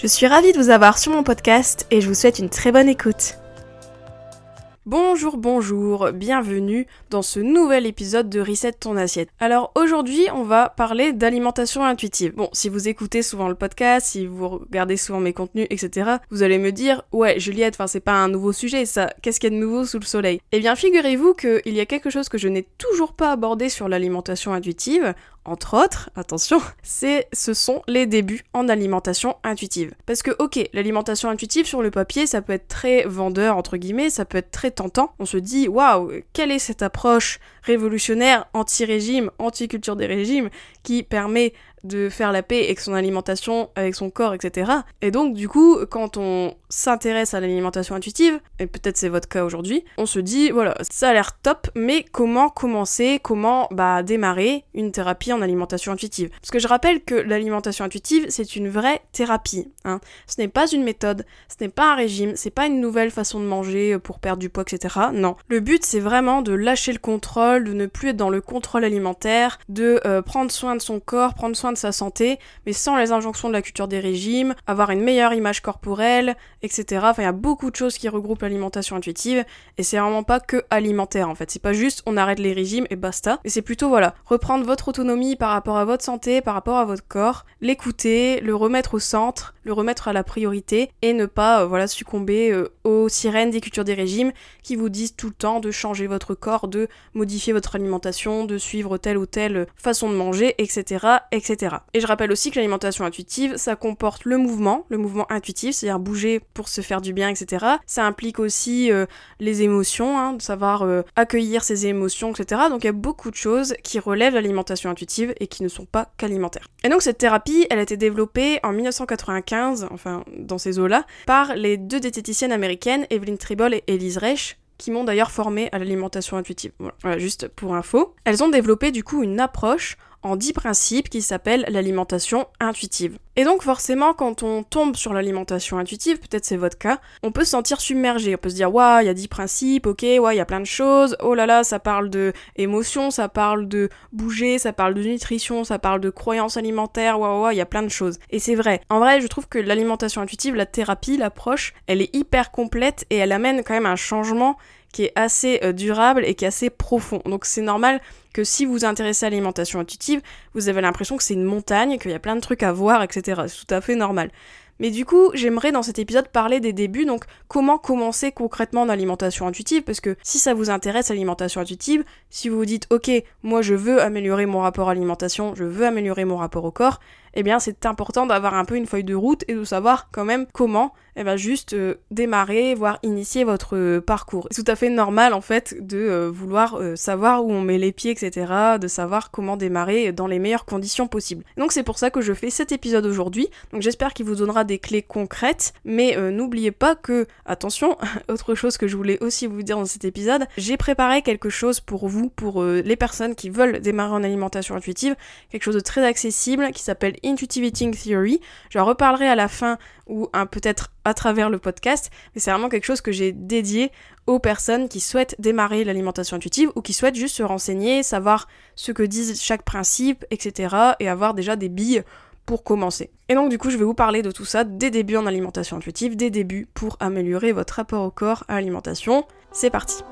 Je suis ravie de vous avoir sur mon podcast et je vous souhaite une très bonne écoute. Bonjour, bonjour, bienvenue dans ce nouvel épisode de Reset ton assiette. Alors aujourd'hui, on va parler d'alimentation intuitive. Bon, si vous écoutez souvent le podcast, si vous regardez souvent mes contenus, etc., vous allez me dire, ouais, Juliette, enfin c'est pas un nouveau sujet, ça, qu'est-ce qu'il y a de nouveau sous le soleil? Eh bien, figurez-vous qu'il y a quelque chose que je n'ai toujours pas abordé sur l'alimentation intuitive, entre autres, attention, c'est ce sont les débuts en alimentation intuitive. Parce que ok, l'alimentation intuitive sur le papier, ça peut être très vendeur entre guillemets, ça peut être très tentant. On se dit waouh, quelle est cette approche révolutionnaire anti-régime, anti-culture des régimes qui permet de faire la paix avec son alimentation, avec son corps, etc. Et donc, du coup, quand on s'intéresse à l'alimentation intuitive, et peut-être c'est votre cas aujourd'hui, on se dit, voilà, ça a l'air top, mais comment commencer, comment bah, démarrer une thérapie en alimentation intuitive? Parce que je rappelle que l'alimentation intuitive, c'est une vraie thérapie. Hein. Ce n'est pas une méthode, ce n'est pas un régime, c'est pas une nouvelle façon de manger pour perdre du poids, etc. Non. Le but, c'est vraiment de lâcher le contrôle, de ne plus être dans le contrôle alimentaire, de euh, prendre soin de son corps, prendre soin de sa santé, mais sans les injonctions de la culture des régimes, avoir une meilleure image corporelle, etc. Enfin, il y a beaucoup de choses qui regroupent l'alimentation intuitive, et c'est vraiment pas que alimentaire en fait. C'est pas juste on arrête les régimes et basta, mais c'est plutôt voilà, reprendre votre autonomie par rapport à votre santé, par rapport à votre corps, l'écouter, le remettre au centre, le remettre à la priorité, et ne pas euh, voilà succomber euh, aux sirènes des cultures des régimes qui vous disent tout le temps de changer votre corps, de modifier votre alimentation, de suivre telle ou telle façon de manger, etc., etc. Et je rappelle aussi que l'alimentation intuitive, ça comporte le mouvement, le mouvement intuitif, c'est-à-dire bouger pour se faire du bien, etc. Ça implique aussi euh, les émotions, hein, de savoir euh, accueillir ses émotions, etc. Donc il y a beaucoup de choses qui relèvent l'alimentation intuitive et qui ne sont pas qu'alimentaires. Et donc cette thérapie, elle a été développée en 1995, enfin dans ces eaux-là, par les deux diététiciennes américaines, Evelyn Tribble et Elise Reich, qui m'ont d'ailleurs formée à l'alimentation intuitive. voilà, juste pour info. Elles ont développé du coup une approche en 10 principes qui s'appellent l'alimentation intuitive. Et donc forcément quand on tombe sur l'alimentation intuitive, peut-être c'est votre cas, on peut se sentir submergé, on peut se dire waouh, il y a 10 principes, ok, ouais, il y a plein de choses, oh là là, ça parle de émotion, ça parle de bouger, ça parle de nutrition, ça parle de croyances alimentaires, waouh, waouh, il y a plein de choses. Et c'est vrai. En vrai, je trouve que l'alimentation intuitive, la thérapie, l'approche, elle est hyper complète et elle amène quand même un changement qui est assez euh, durable et qui est assez profond. Donc c'est normal que si vous vous intéressez à l'alimentation intuitive, vous avez l'impression que c'est une montagne, qu'il y a plein de trucs à voir, etc. C'est tout à fait normal. Mais du coup, j'aimerais dans cet épisode parler des débuts, donc comment commencer concrètement en alimentation intuitive, parce que si ça vous intéresse l'alimentation intuitive, si vous vous dites ok, moi je veux améliorer mon rapport à l'alimentation, je veux améliorer mon rapport au corps, eh bien c'est important d'avoir un peu une feuille de route et de savoir quand même comment eh bien juste euh, démarrer, voire initier votre euh, parcours. C'est tout à fait normal en fait de euh, vouloir savoir où on met les pieds, etc., de savoir comment démarrer dans les meilleures conditions possibles. Donc c'est pour ça que je fais cet épisode aujourd'hui. Donc j'espère qu'il vous donnera des clés concrètes, mais n'oubliez pas que, attention, autre chose que je voulais aussi vous dire dans cet épisode, j'ai préparé quelque chose pour vous, pour les personnes qui veulent démarrer en alimentation intuitive, quelque chose de très accessible qui s'appelle Intuitive Eating Theory. J'en reparlerai à la fin ou peut-être à travers le podcast, mais c'est vraiment quelque chose que j'ai dédié aux personnes qui souhaitent démarrer l'alimentation intuitive ou qui souhaitent juste se renseigner, savoir ce que disent chaque principe, etc. et avoir déjà des billes pour commencer. Et donc du coup je vais vous parler de tout ça, des débuts en alimentation intuitive, des débuts pour améliorer votre rapport au corps à l'alimentation. C'est parti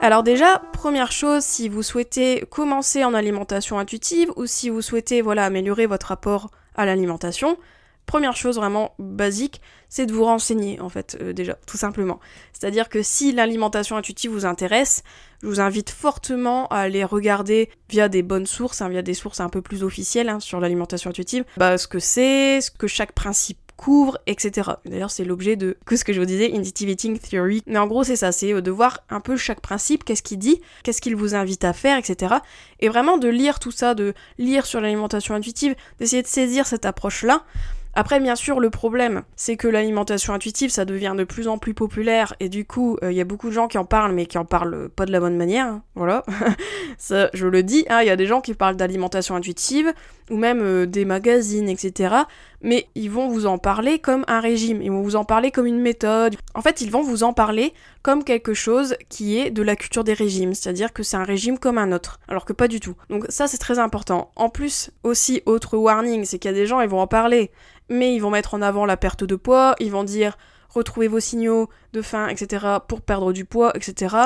alors déjà, première chose, si vous souhaitez commencer en alimentation intuitive ou si vous souhaitez voilà améliorer votre rapport à l'alimentation, première chose vraiment basique, c'est de vous renseigner en fait euh, déjà, tout simplement. C'est-à-dire que si l'alimentation intuitive vous intéresse, je vous invite fortement à aller regarder via des bonnes sources, hein, via des sources un peu plus officielles hein, sur l'alimentation intuitive, bah, ce que c'est, ce que chaque principe couvre, etc. D'ailleurs, c'est l'objet de que ce que je vous disais, Intuitive Eating Theory. Mais en gros, c'est ça, c'est euh, de voir un peu chaque principe, qu'est-ce qu'il dit, qu'est-ce qu'il vous invite à faire, etc. Et vraiment de lire tout ça, de lire sur l'alimentation intuitive, d'essayer de saisir cette approche-là Après, bien sûr, le problème, c'est que l'alimentation intuitive, ça devient de plus en plus populaire, et du coup, il y a beaucoup de gens qui en parlent, mais qui en parlent pas de la bonne manière, hein. voilà. ça, je le dis, hein, il y a des gens qui parlent d'alimentation intuitive, ou même des magazines, etc mais ils vont vous en parler comme un régime, ils vont vous en parler comme une méthode. En fait, ils vont vous en parler comme quelque chose qui est de la culture des régimes, c'est-à-dire que c'est un régime comme un autre, alors que pas du tout. Donc ça, c'est très important. En plus, aussi, autre warning, c'est qu'il y a des gens, ils vont en parler, mais ils vont mettre en avant la perte de poids, ils vont dire retrouvez vos signaux de faim, etc., pour perdre du poids, etc.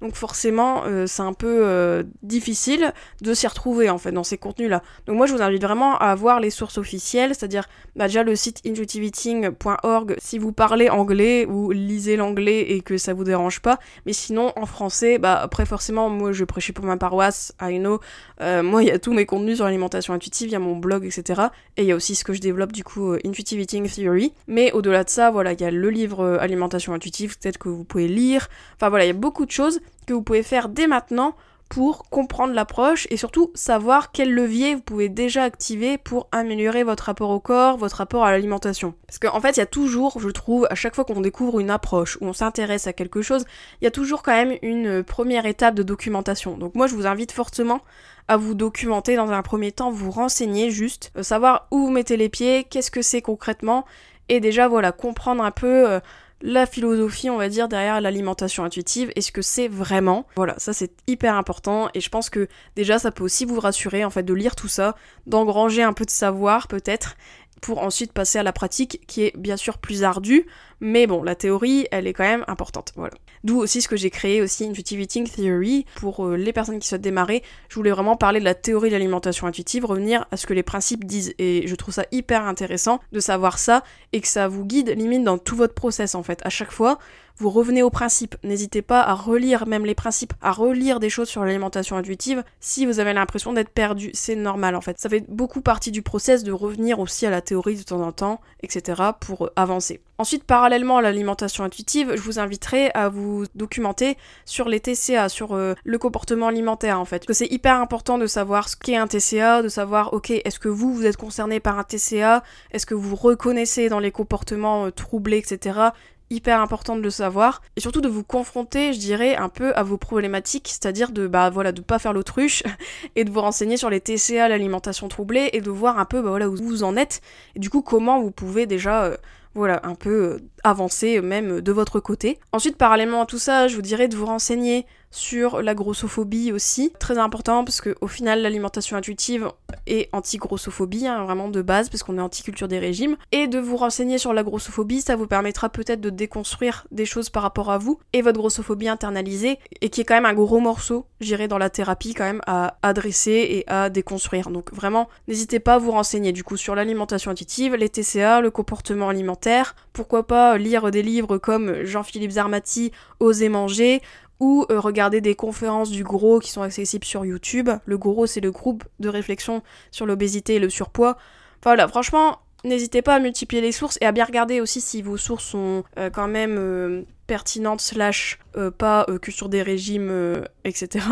Donc forcément, euh, c'est un peu euh, difficile de s'y retrouver en fait dans ces contenus-là. Donc moi, je vous invite vraiment à voir les sources officielles, c'est-à-dire bah, déjà le site intuitiveeating.org si vous parlez anglais ou lisez l'anglais et que ça vous dérange pas. Mais sinon, en français, bah après forcément, moi je prêchais pour ma paroisse, I know. Euh, moi, il y a tous mes contenus sur l'alimentation intuitive, il y a mon blog, etc. Et il y a aussi ce que je développe du coup, Intuitive Eating Theory. Mais au-delà de ça, voilà, il y a le livre Alimentation intuitive, peut-être que vous pouvez lire. Enfin voilà, il y a beaucoup de choses que vous pouvez faire dès maintenant pour comprendre l'approche et surtout savoir quel levier vous pouvez déjà activer pour améliorer votre rapport au corps, votre rapport à l'alimentation. Parce qu'en fait, il y a toujours, je trouve, à chaque fois qu'on découvre une approche ou on s'intéresse à quelque chose, il y a toujours quand même une première étape de documentation. Donc moi, je vous invite fortement à vous documenter dans un premier temps, vous renseigner juste, euh, savoir où vous mettez les pieds, qu'est-ce que c'est concrètement, et déjà voilà, comprendre un peu euh, la philosophie, on va dire, derrière l'alimentation intuitive et ce que c'est vraiment. Voilà, ça c'est hyper important et je pense que déjà ça peut aussi vous rassurer en fait de lire tout ça, d'engranger un peu de savoir peut-être pour ensuite passer à la pratique qui est bien sûr plus ardue, mais bon, la théorie, elle est quand même importante, voilà. D'où aussi ce que j'ai créé aussi Intuitive Eating Theory pour euh, les personnes qui souhaitent démarrer. Je voulais vraiment parler de la théorie de l'alimentation intuitive, revenir à ce que les principes disent et je trouve ça hyper intéressant de savoir ça et que ça vous guide limite dans tout votre process en fait. À chaque fois, vous revenez au principe. N'hésitez pas à relire même les principes, à relire des choses sur l'alimentation intuitive si vous avez l'impression d'être perdu. C'est normal en fait. Ça fait beaucoup partie du process de revenir aussi à la théorie de temps en temps, etc. pour euh, avancer. Ensuite, parallèlement à l'alimentation intuitive, je vous inviterai à vous documenter sur les TCA, sur euh, le comportement alimentaire en fait. que c'est hyper important de savoir ce qu'est un TCA, de savoir, ok, est-ce que vous, vous êtes concerné par un TCA, est-ce que vous reconnaissez dans les comportements euh, troublés, etc hyper important de le savoir et surtout de vous confronter, je dirais, un peu à vos problématiques, c'est-à-dire de bah voilà de pas faire l'autruche et de vous renseigner sur les TCA, l'alimentation troublée et de voir un peu bah voilà où vous en êtes et du coup comment vous pouvez déjà euh, voilà, un peu euh, avancer même de votre côté. Ensuite, parallèlement à tout ça, je vous dirais de vous renseigner sur la grossophobie aussi. Très important parce qu'au final, l'alimentation intuitive est anti-grossophobie, hein, vraiment de base, parce qu'on est anti-culture des régimes. Et de vous renseigner sur la grossophobie, ça vous permettra peut-être de déconstruire des choses par rapport à vous et votre grossophobie internalisée, et qui est quand même un gros morceau, j'irai dans la thérapie quand même, à adresser et à déconstruire. Donc vraiment, n'hésitez pas à vous renseigner du coup sur l'alimentation intuitive, les TCA, le comportement alimentaire, pourquoi pas lire des livres comme Jean-Philippe Zarmati, Oser manger, ou euh, regarder des conférences du Gros qui sont accessibles sur YouTube. Le Gros, c'est le groupe de réflexion sur l'obésité et le surpoids. Enfin voilà, franchement, n'hésitez pas à multiplier les sources et à bien regarder aussi si vos sources sont euh, quand même euh, pertinentes slash pas que sur des régimes, etc.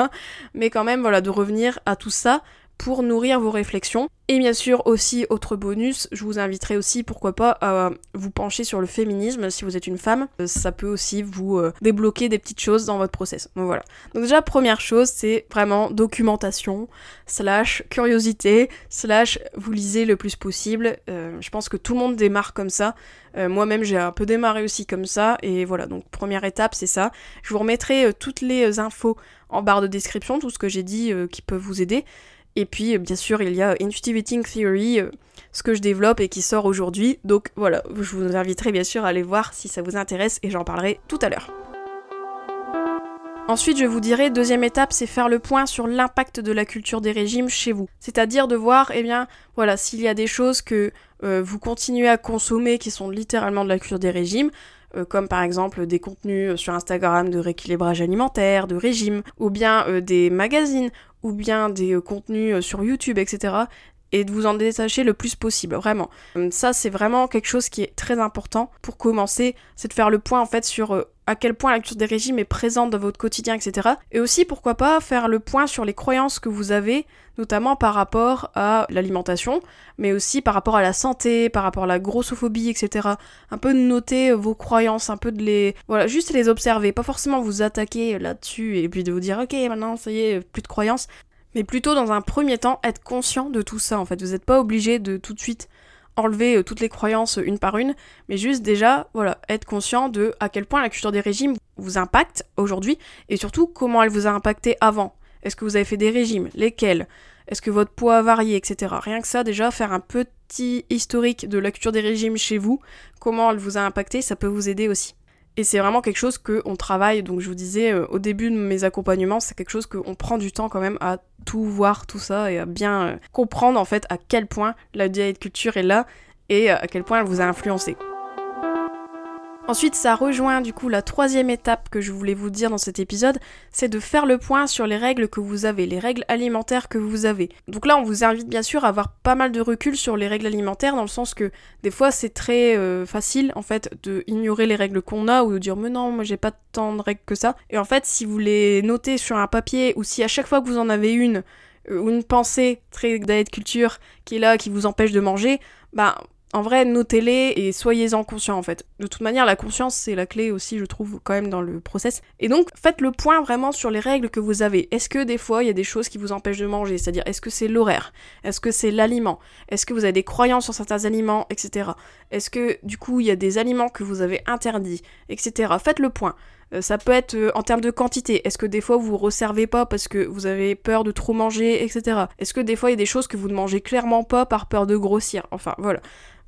Mais quand même, voilà, de revenir à tout ça pour nourrir vos réflexions. Et bien sûr aussi, autre bonus, je vous inviterai aussi, pourquoi pas, à vous pencher sur le féminisme si vous êtes une femme. Euh, ça peut aussi vous euh, débloquer des petites choses dans votre process. Donc voilà. Donc déjà, première chose, c'est vraiment documentation, slash curiosité, slash vous lisez le plus possible. Euh, je pense que tout le monde démarre comme ça. Moi-même, j'ai un peu démarré aussi comme ça. Et voilà, donc première étape, c'est ça. Je vous remettrai toutes les infos en barre de description, tout ce que j'ai dit qui peut vous aider. Et puis, bien sûr, il y a Intuitive Eating Theory, euh, ce que je développe et qui sort aujourd'hui. Donc voilà, je vous inviterai bien sûr à aller voir si ça vous intéresse et j'en parlerai tout à l'heure. Ensuite, je vous dirai, deuxième étape, c'est faire le point sur l'impact de la culture des régimes chez vous. C'est-à-dire de voir, eh bien, voilà, s'il y a des choses que euh, vous continuez à consommer qui sont littéralement de la culture des régimes, euh, comme par exemple des contenus sur Instagram de rééquilibrage alimentaire, de régime, ou bien des magazines ou bien des euh, contenus euh, sur YouTube, etc. et de vous en détacher le plus possible, vraiment. Ça, c'est vraiment quelque chose qui est très important pour commencer, c'est de faire le point en fait sur euh, à quel point la culture des régimes est présente dans votre quotidien, etc. Et aussi, pourquoi pas, faire le point sur les croyances que vous avez, notamment par rapport à l'alimentation, mais aussi par rapport à la santé, par rapport à la grossophobie, etc. Un peu de noter vos croyances, un peu de les... Voilà, juste les observer, pas forcément vous attaquer là-dessus et puis de vous dire, ok, maintenant, ça y est, plus de croyances, mais plutôt dans un premier temps, être conscient de tout ça, en fait. Vous n'êtes pas obligé de tout de suite enlever euh, toutes les croyances une par une, mais juste déjà, voilà, être conscient de à quel point la culture des régimes vous impacte aujourd'hui, et surtout comment elle vous a impacté avant. Est-ce que vous avez fait des régimes? Lesquels? Est-ce que votre poids a varié, etc. Rien que ça, déjà, faire un petit historique de la culture des régimes chez vous, comment elle vous a impacté, ça peut vous aider aussi. Et c'est vraiment quelque chose qu'on travaille, donc je vous disais euh, au début de mes accompagnements, c'est quelque chose qu'on prend du temps quand même à tout voir, tout ça, et à bien euh, comprendre en fait à quel point la diet culture est là et euh, à quel point elle vous a influencé. Ensuite, ça rejoint du coup la troisième étape que je voulais vous dire dans cet épisode, c'est de faire le point sur les règles que vous avez, les règles alimentaires que vous avez. Donc là, on vous invite bien sûr à avoir pas mal de recul sur les règles alimentaires, dans le sens que des fois c'est très euh, facile en fait de ignorer les règles qu'on a ou de dire mais non, moi j'ai pas tant de règles que ça. Et en fait, si vous les notez sur un papier ou si à chaque fois que vous en avez une euh, ou une pensée très diet culture qui est là, qui vous empêche de manger, bah en vrai, notez-les et soyez-en conscients en fait. De toute manière, la conscience, c'est la clé aussi, je trouve, quand même dans le process. Et donc, faites le point vraiment sur les règles que vous avez. Est-ce que des fois, il y a des choses qui vous empêchent de manger? C'est-à-dire, est-ce que c'est l'horaire? Est-ce que c'est l'aliment? Est-ce que vous avez des croyances sur certains aliments, etc. Est-ce que, du coup, il y a des aliments que vous avez interdits, etc. Faites le point. Euh, ça peut être euh, en termes de quantité. Est-ce que des fois vous vous resservez pas parce que vous avez peur de trop manger, etc. Est-ce que des fois il y a des choses que vous ne mangez clairement pas par peur de grossir? Enfin voilà.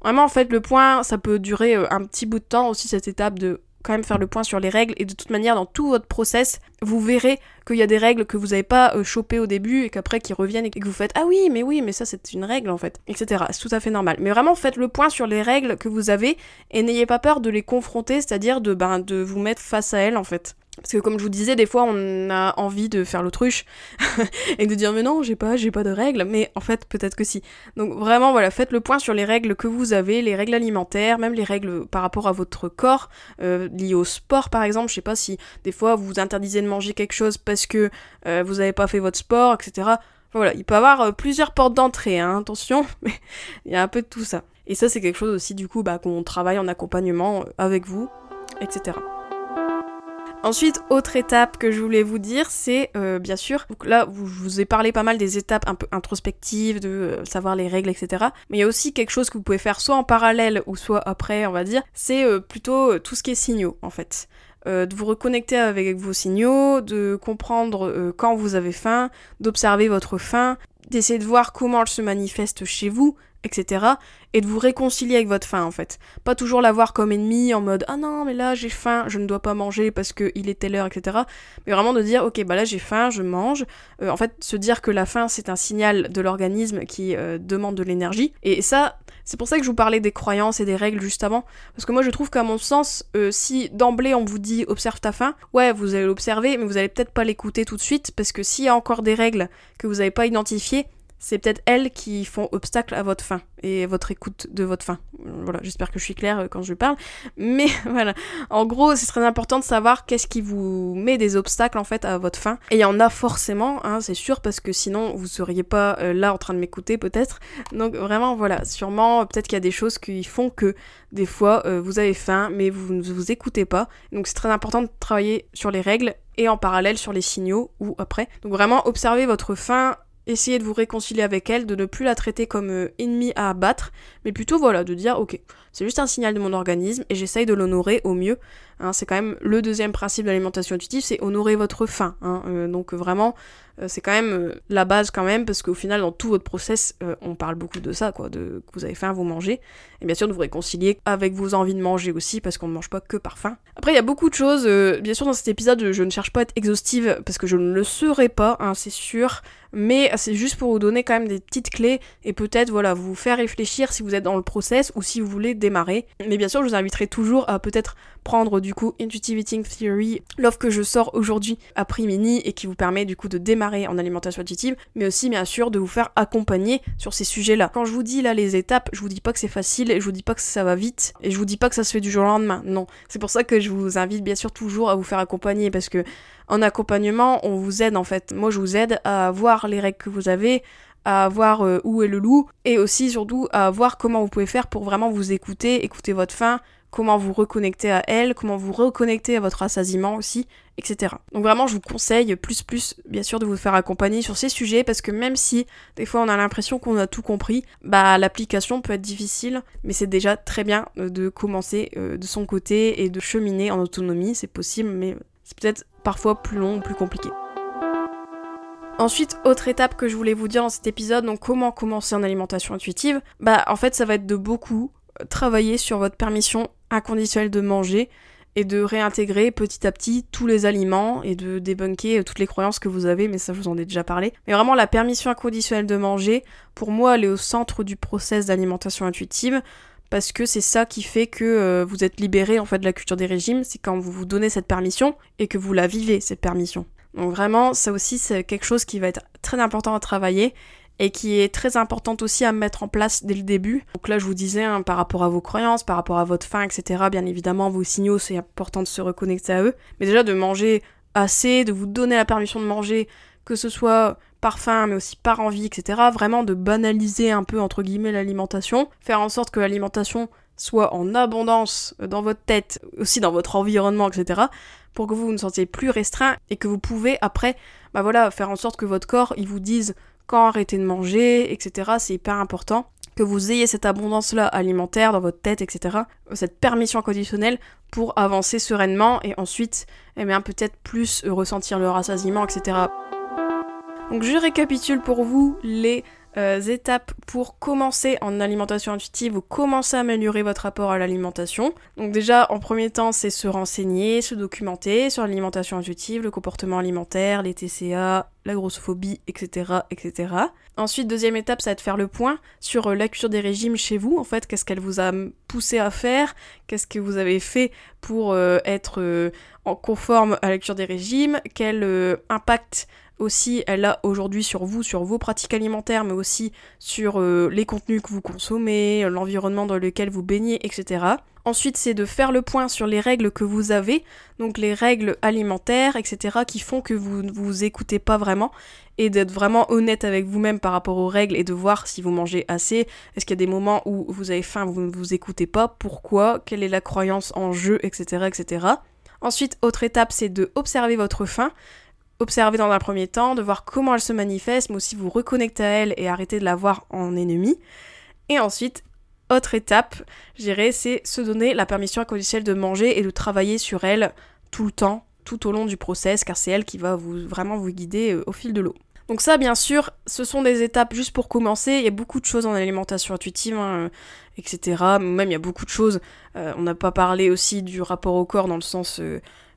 Vraiment, en fait, le point, ça peut durer euh, un petit bout de temps aussi, cette étape de quand même faire le point sur les règles. Et de toute manière, dans tout votre process, vous verrez qu'il y a des règles que vous n'avez pas euh, chopées au début et qu'après qui reviennent et que vous faites Ah oui, mais oui, mais ça c'est une règle en fait, etc. C'est tout à fait normal. Mais vraiment, faites le point sur les règles que vous avez et n'ayez pas peur de les confronter, c'est-à-dire de, ben, de vous mettre face à elles en fait. Parce que comme je vous disais, des fois on a envie de faire l'autruche et de dire mais non, j'ai pas, j'ai pas de règles, mais en fait peut-être que si. Donc vraiment voilà, faites le point sur les règles que vous avez, les règles alimentaires, même les règles par rapport à votre corps, euh, liées au sport par exemple. Je sais pas si des fois vous vous interdisez de manger quelque chose parce que euh, vous avez pas fait votre sport, etc. voilà, il peut y avoir euh, plusieurs portes d'entrée, hein, attention, mais il y a un peu de tout ça. Et ça c'est quelque chose aussi du coup bah, qu'on travaille en accompagnement avec vous, etc. Ensuite, autre étape que je voulais vous dire, c'est euh, bien sûr, donc là, je vous ai parlé pas mal des étapes un peu introspectives, de euh, savoir les règles, etc. Mais il y a aussi quelque chose que vous pouvez faire soit en parallèle ou soit après, on va dire, c'est euh, plutôt tout ce qui est signaux, en fait. de vous reconnecter avec vos signaux, de comprendre quand vous avez faim, d'observer votre faim, d'essayer de voir comment elle se manifeste chez vous, etc. Et de vous réconcilier avec votre faim en fait. Pas toujours la voir comme ennemie en mode ah non mais là j'ai faim, je ne dois pas manger parce qu'il est telle heure, etc. Mais vraiment de dire ok bah là j'ai faim, je mange. Euh, en fait se dire que la faim c'est un signal de l'organisme qui euh, demande de l'énergie. Et ça c'est pour ça que je vous parlais des croyances et des règles juste avant. Parce que moi je trouve qu'à mon sens, euh, si d'emblée on vous dit observe ta faim, ouais vous allez l'observer mais vous allez peut-être pas l'écouter tout de suite parce que s'il y a encore des règles que vous n'avez pas identifiées, c'est peut-être elles qui font obstacle à votre fin et votre écoute de votre fin. Voilà, j'espère que je suis claire euh, quand je parle. Mais voilà, en gros, c'est très important de savoir qu'est-ce qui vous met des obstacles en fait à votre fin. Et il y en a forcément, hein, c'est sûr, parce que sinon vous seriez pas euh, là en train de m'écouter peut-être. Donc vraiment, voilà, sûrement, peut-être qu'il y a des choses qui font que des fois euh, vous avez faim, mais vous ne vous écoutez pas. Donc c'est très important de travailler sur les règles et en parallèle sur les signaux ou après. Donc vraiment observer votre faim essayez de vous réconcilier avec elle, de ne plus la traiter comme euh, ennemie à abattre, mais plutôt voilà, de dire ok, c'est juste un signal de mon organisme et j'essaye de l'honorer au mieux. Hein, c'est quand même le deuxième principe de l'alimentation intuitive, c'est honorer votre faim. Hein, euh, donc vraiment, euh, c'est quand même euh, la base quand même, parce qu'au final, dans tout votre process, on parle beaucoup de ça, quoi, de que vous avez faim, vous mangez. Et bien sûr, de vous réconcilier avec vos envies de manger aussi, parce qu'on ne mange pas que par faim. Après, il y a beaucoup de choses. bien sûr, dans cet épisode, je ne cherche pas à être exhaustive, parce que je ne le serai pas, hein, c'est sûr. Mais c'est juste pour vous donner quand même des petites clés et peut-être voilà vous faire réfléchir si vous êtes dans le process ou si vous voulez démarrer. Mais bien sûr, je vous inviterai toujours à peut-être prendre du coup Intuitive Eating Theory, l'offre que je sors aujourd'hui à prix mini et qui vous permet du coup de démarrer en alimentation intuitive, mais aussi bien sûr de vous faire accompagner sur ces sujets-là. Quand je vous dis là les étapes, je vous dis pas que c'est facile et je vous dis pas que ça va vite et je vous dis pas que ça se fait du jour au lendemain. Non, c'est pour ça que je vous invite bien sûr toujours à vous faire accompagner parce que en accompagnement, on vous aide en fait. Moi, je vous aide à voir les règles que vous avez, à voir euh, où est le loup, et aussi surtout à voir comment vous pouvez faire pour vraiment vous écouter, écouter votre faim, comment vous reconnecter à elle, comment vous reconnecter à votre assasiement aussi, etc. Donc vraiment, je vous conseille plus plus, bien sûr, de vous faire accompagner sur ces sujets parce que même si des fois on a l'impression qu'on a tout compris, bah l'application peut être difficile, mais c'est déjà très bien euh, de commencer euh, de son côté et de cheminer en autonomie, c'est possible, mais c'est peut-être parfois plus long ou plus compliqué. Ensuite, autre étape que je voulais vous dire dans cet épisode, donc comment commencer en alimentation intuitive, bah en fait ça va être de beaucoup travailler sur votre permission inconditionnelle de manger et de réintégrer petit à petit tous les aliments et de débunker toutes les croyances que vous avez, mais ça je vous en ai déjà parlé. Mais vraiment la permission inconditionnelle de manger, pour moi elle est au centre du process d'alimentation intuitive parce que c'est ça qui fait que euh, vous êtes libéré en fait de la culture des régimes, c'est quand vous vous donnez cette permission et que vous la vivez cette permission. Donc vraiment, ça aussi c'est quelque chose qui va être très important à travailler et qui est très importante aussi à mettre en place dès le début. Donc là, je vous disais, hein, par rapport à vos croyances, par rapport à votre faim, etc., bien évidemment, vos signaux, c'est important de se reconnecter à eux. Mais déjà, de manger assez, de vous donner la permission de manger, que ce soit par faim, mais aussi par envie, etc. Vraiment de banaliser un peu, entre guillemets, l'alimentation. Faire en sorte que l'alimentation soit en abondance dans votre tête, aussi dans votre environnement, etc. Pour que vous vous ne sentiez plus restreint et que vous pouvez après, bah voilà, faire en sorte que votre corps, il vous dise quand arrêter de manger, etc. C'est hyper important que vous ayez cette abondance-là alimentaire dans votre tête, etc. Cette permission inconditionnelle pour avancer sereinement et ensuite, eh bien, peut-être plus ressentir le rassasiement, etc. Donc je récapitule pour vous les euh, étapes pour commencer en alimentation intuitive ou commencer à améliorer votre rapport à l'alimentation. Donc déjà, en premier temps, c'est se renseigner, se documenter sur l'alimentation intuitive, le comportement alimentaire, les TCA, la grossophobie, etc., etc. Ensuite, deuxième étape, ça va être faire le point sur euh, la culture des régimes chez vous. En fait, qu'est-ce qu'elle vous a poussé à faire? Qu'est-ce que vous avez fait pour euh, être en conforme à la culture des régimes? Quel impact aussi elle a aujourd'hui sur vous, sur vos pratiques alimentaires, mais aussi sur euh, les contenus que vous consommez, l'environnement dans lequel vous baignez, etc. Ensuite, c'est de faire le point sur les règles que vous avez, donc les règles alimentaires, etc., qui font que vous ne vous écoutez pas vraiment, et d'être vraiment honnête avec vous-même par rapport aux règles et de voir si vous mangez assez. Est-ce qu'il y a des moments où vous avez faim, vous ne vous écoutez pas, pourquoi, quelle est la croyance en jeu, etc., etc. Ensuite, autre étape, c'est de observer votre faim observer dans un premier temps, de voir comment elle se manifeste, mais aussi vous reconnecter à elle et arrêter de la voir en ennemi. Et ensuite, autre étape, je dirais, c'est se donner la permission inconditionnelle de manger et de travailler sur elle tout le temps, tout au long du process, car c'est elle qui va vraiment vous guider euh, au fil de l'eau. Donc ça, bien sûr, ce sont des étapes juste pour commencer. Il y a beaucoup de choses en alimentation intuitive, hein, euh, etc. Même il y a beaucoup de choses. Euh, on n'a pas parlé aussi du rapport au corps dans le sens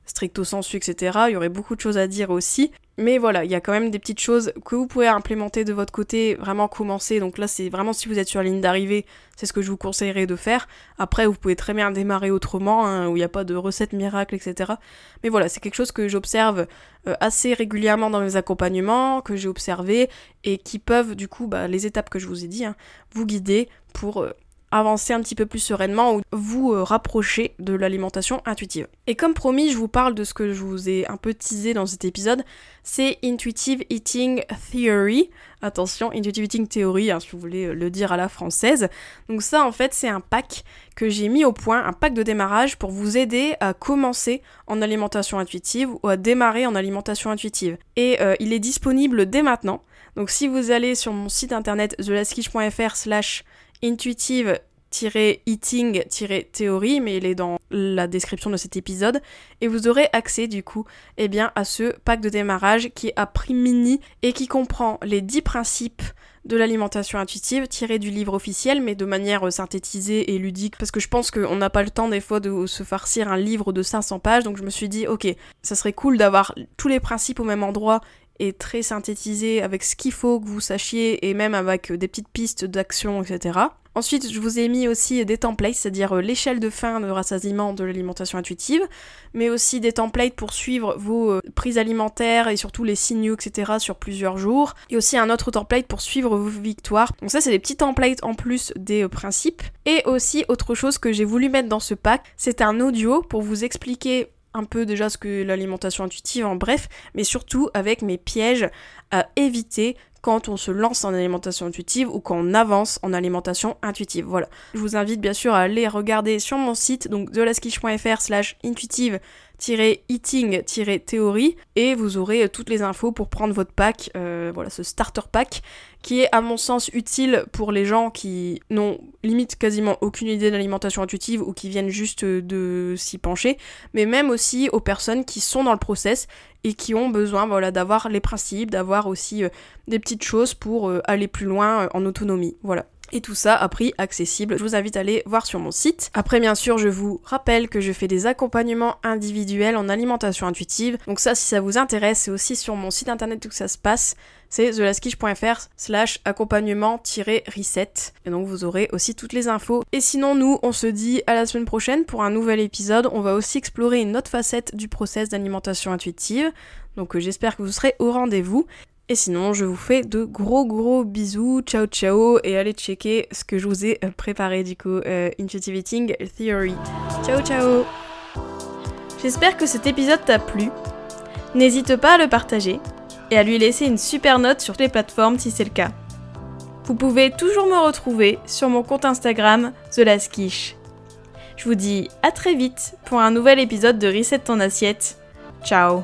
stricto sensu, etc. Il y aurait beaucoup de choses à dire aussi. Mais voilà, il y a quand même des petites choses que vous pouvez implémenter de votre côté, vraiment commencer. Donc là, c'est vraiment si vous êtes sur la ligne d'arrivée, c'est ce que je vous conseillerais de faire. Après, vous pouvez très bien démarrer autrement, hein, où il n'y a pas de recette miracle, etc. Mais voilà, c'est quelque chose que j'observe euh, assez régulièrement dans mes accompagnements, que j'ai observé, et qui peuvent, du coup, bah, les étapes que je vous ai dit, hein, vous guider pour euh, avancer un petit peu plus sereinement ou vous euh, rapprocher de l'alimentation intuitive. Et comme promis, je vous parle de ce que je vous ai un peu teasé dans cet épisode, c'est Intuitive Eating Theory. Attention, Intuitive Eating Theory, hein, si vous voulez euh, le dire à la française. Donc ça, en fait, c'est un pack que j'ai mis au point, un pack de démarrage pour vous aider à commencer en alimentation intuitive ou à démarrer en alimentation intuitive. Et euh, il est disponible dès maintenant. Donc si vous allez sur mon site internet thelaskish.fr intuitive-eating-théorie, mais il est dans la description de cet épisode, et vous aurez accès du coup eh bien, à ce pack de démarrage qui est à prix mini et qui comprend les 10 principes de l'alimentation intuitive tiré du livre officiel mais de manière euh, synthétisée et ludique parce que je pense qu'on n'a pas le temps des fois de se farcir un livre de 500 pages donc je me suis dit ok ça serait cool d'avoir tous les principes au même endroit et très synthétisé avec ce qu'il faut que vous sachiez et même avec des petites pistes d'action, etc. Ensuite, je vous ai mis aussi des templates, c'est-à-dire euh, l'échelle de fin de rassasiement de l'alimentation intuitive, mais aussi des templates pour suivre vos euh, prises alimentaires et surtout les signaux, etc. sur plusieurs jours. Et aussi un autre template pour suivre vos victoires. Donc ça, c'est des petits templates en plus des euh, principes. Et aussi, autre chose que j'ai voulu mettre dans ce pack, c'est un audio pour vous expliquer un peu déjà ce que l'alimentation intuitive en bref, mais surtout avec mes pièges à éviter quand on se lance en alimentation intuitive ou quand on avance en alimentation intuitive. Voilà. Je vous invite bien sûr à aller regarder sur mon site, donc thelaskish.fr slash intuitive eating-théorie et vous aurez toutes les infos pour prendre votre pack, euh, voilà ce starter pack qui est à mon sens utile pour les gens qui n'ont limite quasiment aucune idée d'alimentation intuitive ou qui viennent juste de s'y pencher, mais même aussi aux personnes qui sont dans le process et qui ont besoin voilà, d'avoir les principes, d'avoir aussi euh, des petites choses pour euh, aller plus loin euh, en autonomie. Voilà et tout ça à prix accessible. Je vous invite à aller voir sur mon site. Après, bien sûr, je vous rappelle que je fais des accompagnements individuels en alimentation intuitive. Donc ça, si ça vous intéresse, c'est aussi sur mon site internet où ça se passe. C'est thelaskish.fr slash accompagnement-reset. Et donc vous aurez aussi toutes les infos. Et sinon, nous, on se dit à la semaine prochaine pour un nouvel épisode. On va aussi explorer une autre facette du process d'alimentation intuitive. Donc euh, j'espère que vous serez au rendez-vous. Et sinon, je vous fais de gros gros bisous, ciao ciao, et allez checker ce que je vous ai euh, préparé du coup, euh, Theory. Ciao ciao J'espère que cet épisode t'a plu. N'hésite pas à le partager et à lui laisser une super note sur les plateformes si c'est le cas. Vous pouvez toujours me retrouver sur mon compte Instagram, The Je vous dis à très vite pour un nouvel épisode de Reset ton assiette. Ciao